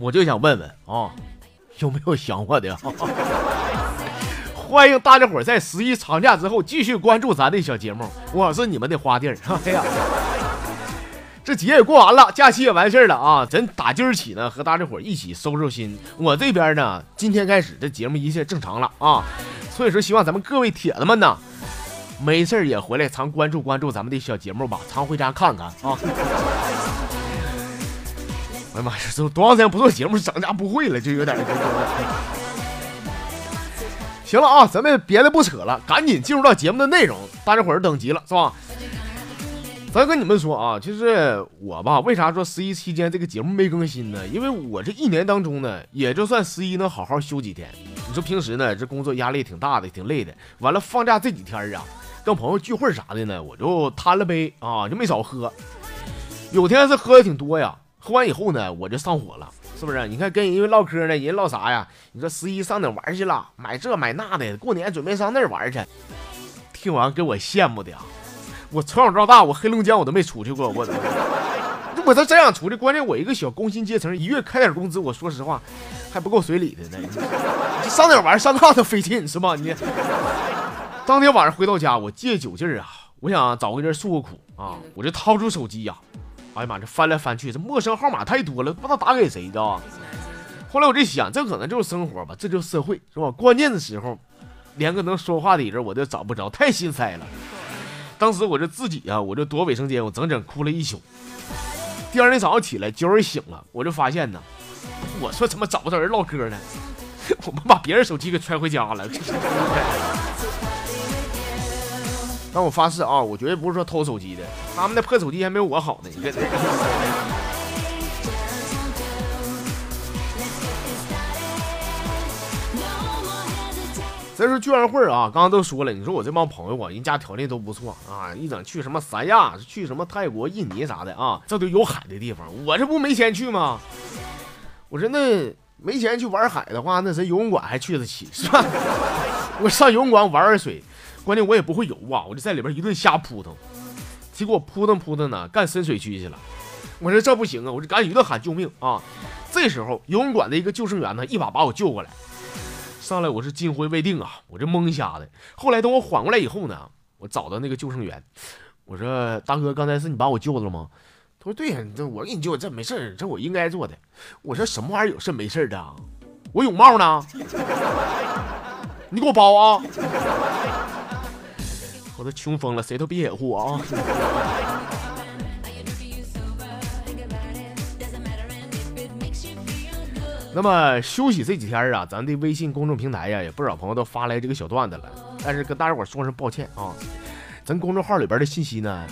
我就想问问啊，有没有想我的？欢迎大家伙在十一长假之后继续关注咱的小节目，我是你们的花弟儿。哎呀，这节也过完了，假期也完事儿了啊！咱打今儿起呢，和大家伙一起收收心。我这边呢，今天开始这节目一切正常了啊，所以说希望咱们各位铁子们呢，没事也回来常关注关注咱们的小节目吧，常回家看看啊。哎妈呀，这多长时间不做节目，整家不会了，就有点。行了啊，咱们别的不扯了，赶紧进入到节目的内容。大家伙儿等急了是吧？咱跟你们说啊，就是我吧，为啥说十一期间这个节目没更新呢？因为我这一年当中呢，也就算十一能好好休几天。你说平时呢，这工作压力挺大的，挺累的。完了放假这几天啊，跟朋友聚会啥的呢，我就贪了杯啊，就没少喝。有天是喝的挺多呀，喝完以后呢，我就上火了。是不是？你看跟人唠嗑呢，人唠啥呀？你说十一上哪玩去了？买这买那的，过年准备上那儿玩去。听完给我羡慕的呀！我从小到大，我黑龙江我都没出去过，我我这真想出去，关键我一个小工薪阶层，一月开点工资，我说实话还不够随礼的呢。你上哪玩？上那都费劲是吧？你当天晚上回到家，我借酒劲儿啊，我想找个人诉个苦啊，我就掏出手机呀。哎呀妈，这翻来翻去，这陌生号码太多了，不知道打给谁的。后来我就想，这可能就是生活吧，这就是社会，是吧？关键的时候，连个能说话的人我都找不着，太心塞了。当时我就自己啊，我就躲卫生间，我整整哭了一宿。第二天早上起来，九儿醒了，我就发现呢，我说怎么找不着人唠嗑呢？我们把别人手机给揣回家了。但我发誓啊，我绝对不是说偷手机的，他们的破手机还没有我好呢。你再 说聚完会啊，刚刚都说了，你说我这帮朋友啊，人家条件都不错啊，一整去什么三亚，去什么泰国、印尼啥的啊，这都有海的地方，我这不没钱去吗？我说那没钱去玩海的话，那谁游泳馆还去得起是吧？我上游泳馆玩玩水。关键我也不会游啊，我就在里边一顿瞎扑腾，结果扑腾扑腾呢，干深水区去了。我说这不行啊，我就赶紧一顿喊救命啊！这时候游泳馆的一个救生员呢，一把把我救过来。上来我是惊魂未定啊，我这懵瞎的。后来等我缓过来以后呢，我找到那个救生员，我说大哥，刚才是你把我救了吗？他说对呀，这我给你救，这没事这我应该做的。我说什么玩意儿有事没事的？我泳帽呢？你给我包啊！我都穷疯了，谁都别掩护啊！那么休息这几天啊，咱的微信公众平台呀，也不少朋友都发来这个小段子了。但是跟大家伙说声抱歉啊，咱公众号里边的信息呢，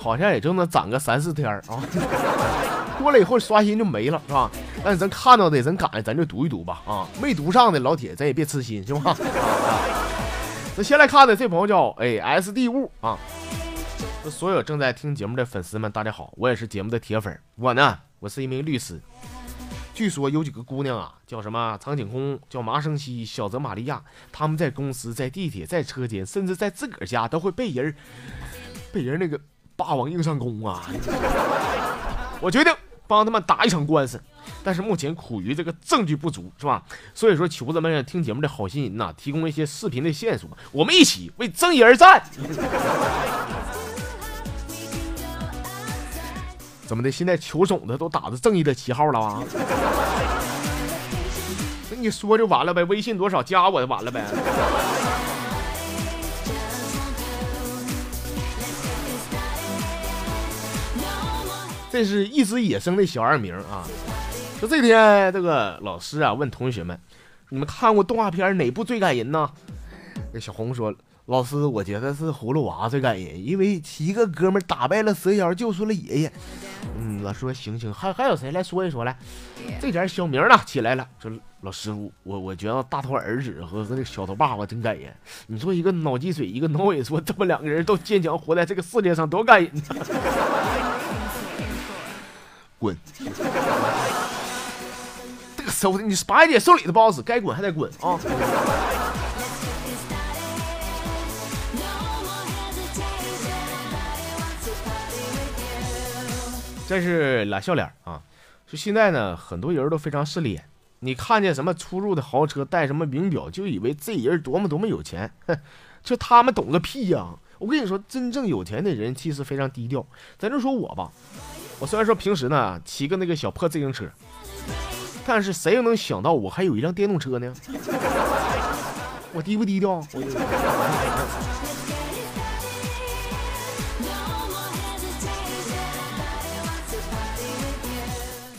好像也就能攒个三四天啊，过了以后刷新就没了，是吧？但是咱看到的，咱赶咱就读一读吧啊，没读上的老铁，咱也别痴心，是吧？那先来看的这朋友叫哎 S D 物啊，所有正在听节目的粉丝们，大家好，我也是节目的铁粉。我呢，我是一名律师。据说有几个姑娘啊，叫什么长颈空，叫麻生希，小泽玛利亚，他们在公司、在地铁、在车间，甚至在自个儿家，都会被人被人那个霸王硬上弓啊。我决定帮他们打一场官司。但是目前苦于这个证据不足，是吧？所以说求咱们听节目的好心人呐，提供一些视频的线索，我们一起为正义而战。怎么的？现在求种子都打着正义的旗号了啊？那你说就完了呗？微信多少加我就完了呗？这是一只野生的小二名啊。这天，这个老师啊问同学们：“你们看过动画片哪部最感人呢？”那小红说：“老师，我觉得是葫芦娃最感人，因为七个哥们打败了蛇妖，救出了爷爷。”嗯，老师说：“行行，还还有谁来说一说来？”这点小明呢起来了，说：“老师，我我觉得大头儿子和那个小头爸爸真感人。你说一个脑积水，一个脑萎缩，这么两个人都坚强活在这个世界上，多感人！” 滚！收的你八点送礼的不好使，该滚还得滚啊！这是俩笑脸啊，就现在呢，很多人都非常势利眼，你看见什么出入的豪车，戴什么名表，就以为这人多么多么有钱，哼，就他们懂个屁呀！我跟你说，真正有钱的人其实非常低调。咱就说我吧，我虽然说平时呢骑个那个小破自行车，但是谁又能想到我还有一辆电动车呢？我低不低调？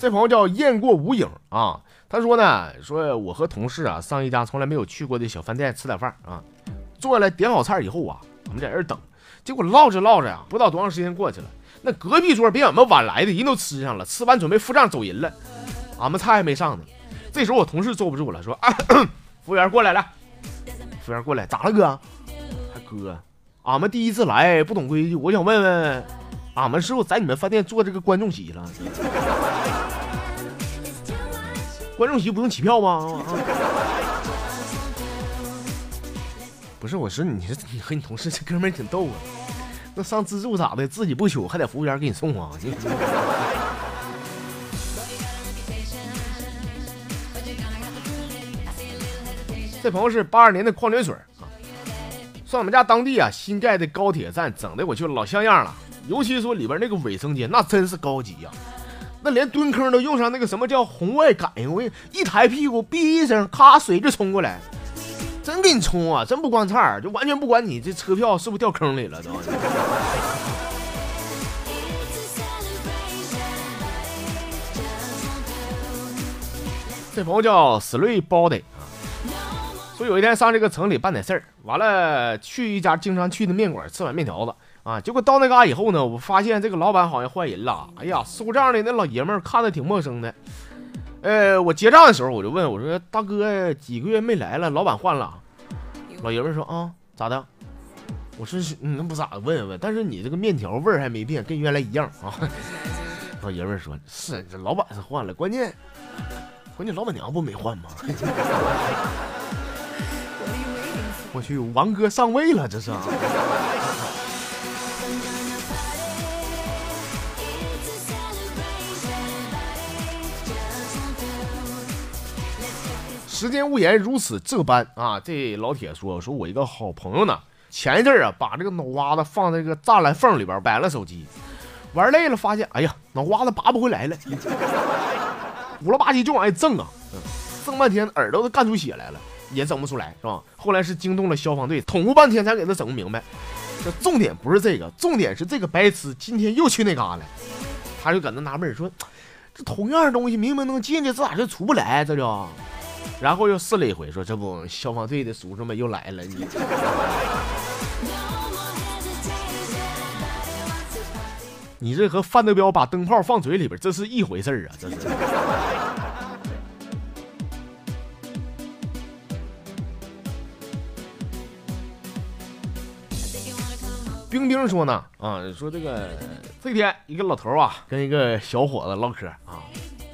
这朋友叫雁过无影啊，他说呢，说我和同事啊上一家从来没有去过的小饭店吃点饭啊，坐下来点好菜以后啊，我们在这等，结果唠着唠着呀，不知道多长时间过去了，那隔壁桌比我们晚来的人都吃上了，吃完准备付账走人了，俺们菜还没上呢。这时候我同事坐不住了，说啊，服务员过来了，服务员过来，咋了哥？哥，俺们第一次来不懂规矩，我想问问，俺们是不是在你们饭店坐这个观众席了？观众席不用起票吗？不是，我说你这你和你同事这哥们挺逗啊。那上自助咋的？自己不取，还得服务员给你送啊？这朋友是八二年的矿泉水啊，算我们家当地啊新盖的高铁站，整的我就老像样了。尤其说里边那个卫生间，那真是高级呀。那连蹲坑都用上那个什么叫红外感应，我一抬屁股，哔一声，咔，水就冲过来，真给你冲啊！真不光彩，就完全不管你这车票是不是掉坑里了都。这朋友叫 Slay Body，说有一天上这个城里办点事儿，完了去一家经常去的面馆吃碗面条子。啊！结果到那嘎以后呢，我发现这个老板好像换人了。哎呀，收账的那老爷们儿看着挺陌生的。呃，我结账的时候我就问我说：“大哥，几个月没来了，老板换了？”老爷们儿说：“啊，咋的？”我说：“那不咋的，问问。但是你这个面条味儿还没变，跟原来一样啊。”老爷们儿说：“是，这老板是换了，关键关键老板娘不没换吗？” 我去，王哥上位了，这是。时间无言，如此这般啊！这老铁说：“说我一个好朋友呢，前一阵儿啊，把这个脑瓜子放在这个栅栏缝里边，摆了手机，玩累了，发现哎呀，脑瓜子拔不回来了，乌了吧唧就往外挣啊，挣半天耳朵都干出血来了，也整不出来，是吧？后来是惊动了消防队，捅咕半天才给他整不明白。这重点不是这个，重点是这个白痴今天又去那嘎了，他就搁那纳闷说：这同样的东西明明能进去，这咋就出不来？这就。”然后又试了一回，说：“这不，消防队的叔叔们又来了。”你，你这和范德彪把灯泡放嘴里边，这是一回事儿啊！这是。冰冰说呢，啊，说这个这天一个老头啊，跟一个小伙子唠嗑啊，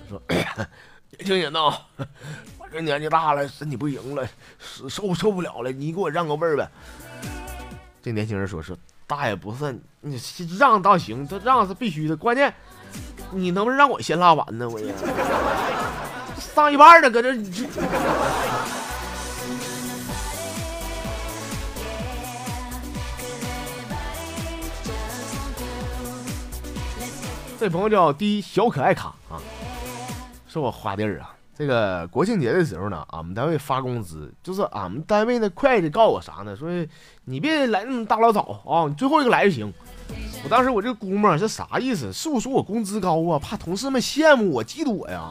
说：“年轻人呐。”这年纪大了，身体不行了，受受不了了，你给我让个位儿呗。这年轻人说：“说大爷不是你让倒行，这让是必须的，关键你能不能让我先拉完呢？我也上一半呢，搁这。”这朋友叫第一小可爱卡啊，是我花弟儿啊。这个国庆节的时候呢，俺们单位发工资，就是俺们单位的会计告诉我啥呢？说你别来那么大老早啊，你最后一个来就行。我当时我这估摸是啥意思？是不是说我工资高啊？怕同事们羡慕我、嫉妒我呀？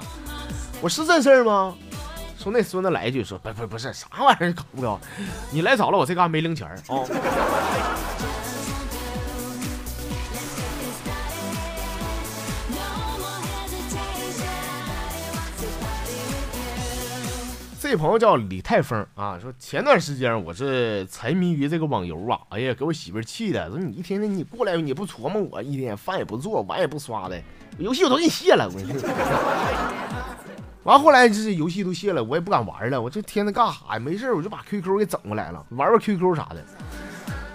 我是这事儿吗？说那孙子来一句说不不不是啥玩意儿搞不了，你来早了，我这嘎没零钱啊。这朋友叫李泰峰啊，说前段时间我是沉迷于这个网游啊，哎呀，给我媳妇气的，说你一天天你过来你不琢磨我，一天饭也不做，碗也不刷的，游戏我都给你卸了，我跟你说。完后来这游戏都卸了，我也不敢玩了，我这天天干啥呀？没事我就把 QQ 给整过来了，玩玩 QQ 啥的。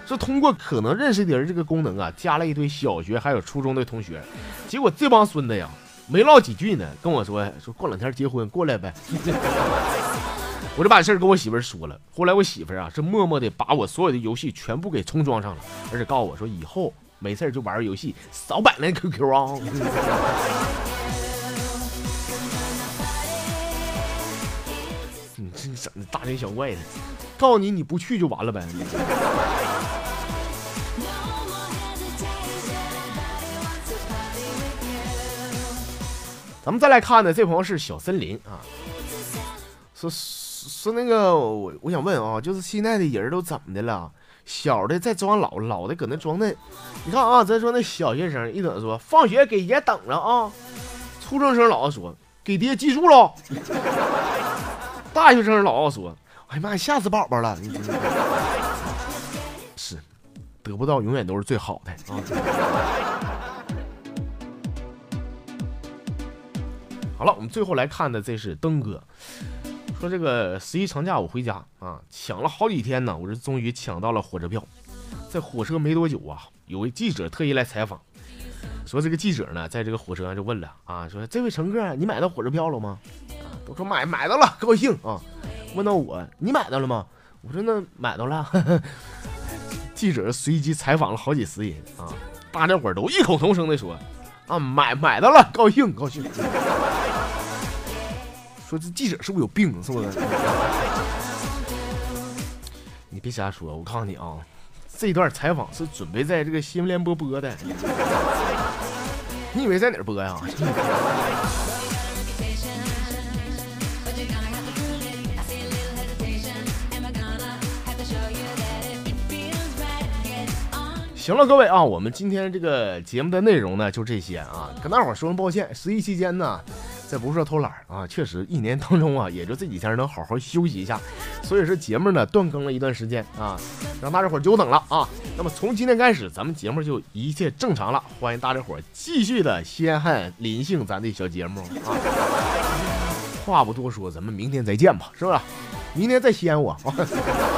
这通过可能认识的人这个功能啊，加了一堆小学还有初中的同学，结果这帮孙子呀。没唠几句呢，跟我说说过两天结婚，过来呗。我就把事儿跟我媳妇儿说了。后来我媳妇儿啊，是默默的把我所有的游戏全部给重装上了，而且告诉我说以后没事就玩游戏，少摆那 QQ 啊。你这整的大惊小怪的，告诉你你不去就完了呗。咱们再来看呢，这朋友是小森林啊，说说那个我我想问啊，就是现在的人都怎么的了？小的在装老，老的搁那装嫩。你看啊，咱说那小学生一等说放学给爷等着啊，初中生老说给爹记住喽，大学生老要说哎呀妈，吓死宝宝了。是，得不到永远都是最好的啊。了，我们最后来看的这是登哥，说这个十一长假我回家啊，抢了好几天呢，我是终于抢到了火车票。在火车没多久啊，有位记者特意来采访，说这个记者呢，在这个火车上就问了啊，说这位乘客，你买到火车票了吗？啊，都说买买到了，高兴啊。问到我，你买到了吗？我说那买到了。记者随机采访了好几十人啊，大家伙都异口同声的说啊，买买到了，高兴高兴。说这记者是不是有病？是不是？你别瞎说，我告诉你啊，这段采访是准备在这个新闻联播播的。你以为在哪儿播呀？行了，各位啊，我们今天这个节目的内容呢就这些啊，跟大伙说声抱歉，十一期间呢。这不是说偷懒啊，确实一年当中啊，也就这几天能好好休息一下，所以说节目呢断更了一段时间啊，让大家伙久等了啊。那么从今天开始，咱们节目就一切正常了，欢迎大家伙继续的稀罕临幸咱的小节目啊。话不多说，咱们明天再见吧，是不是？明天再稀罕我。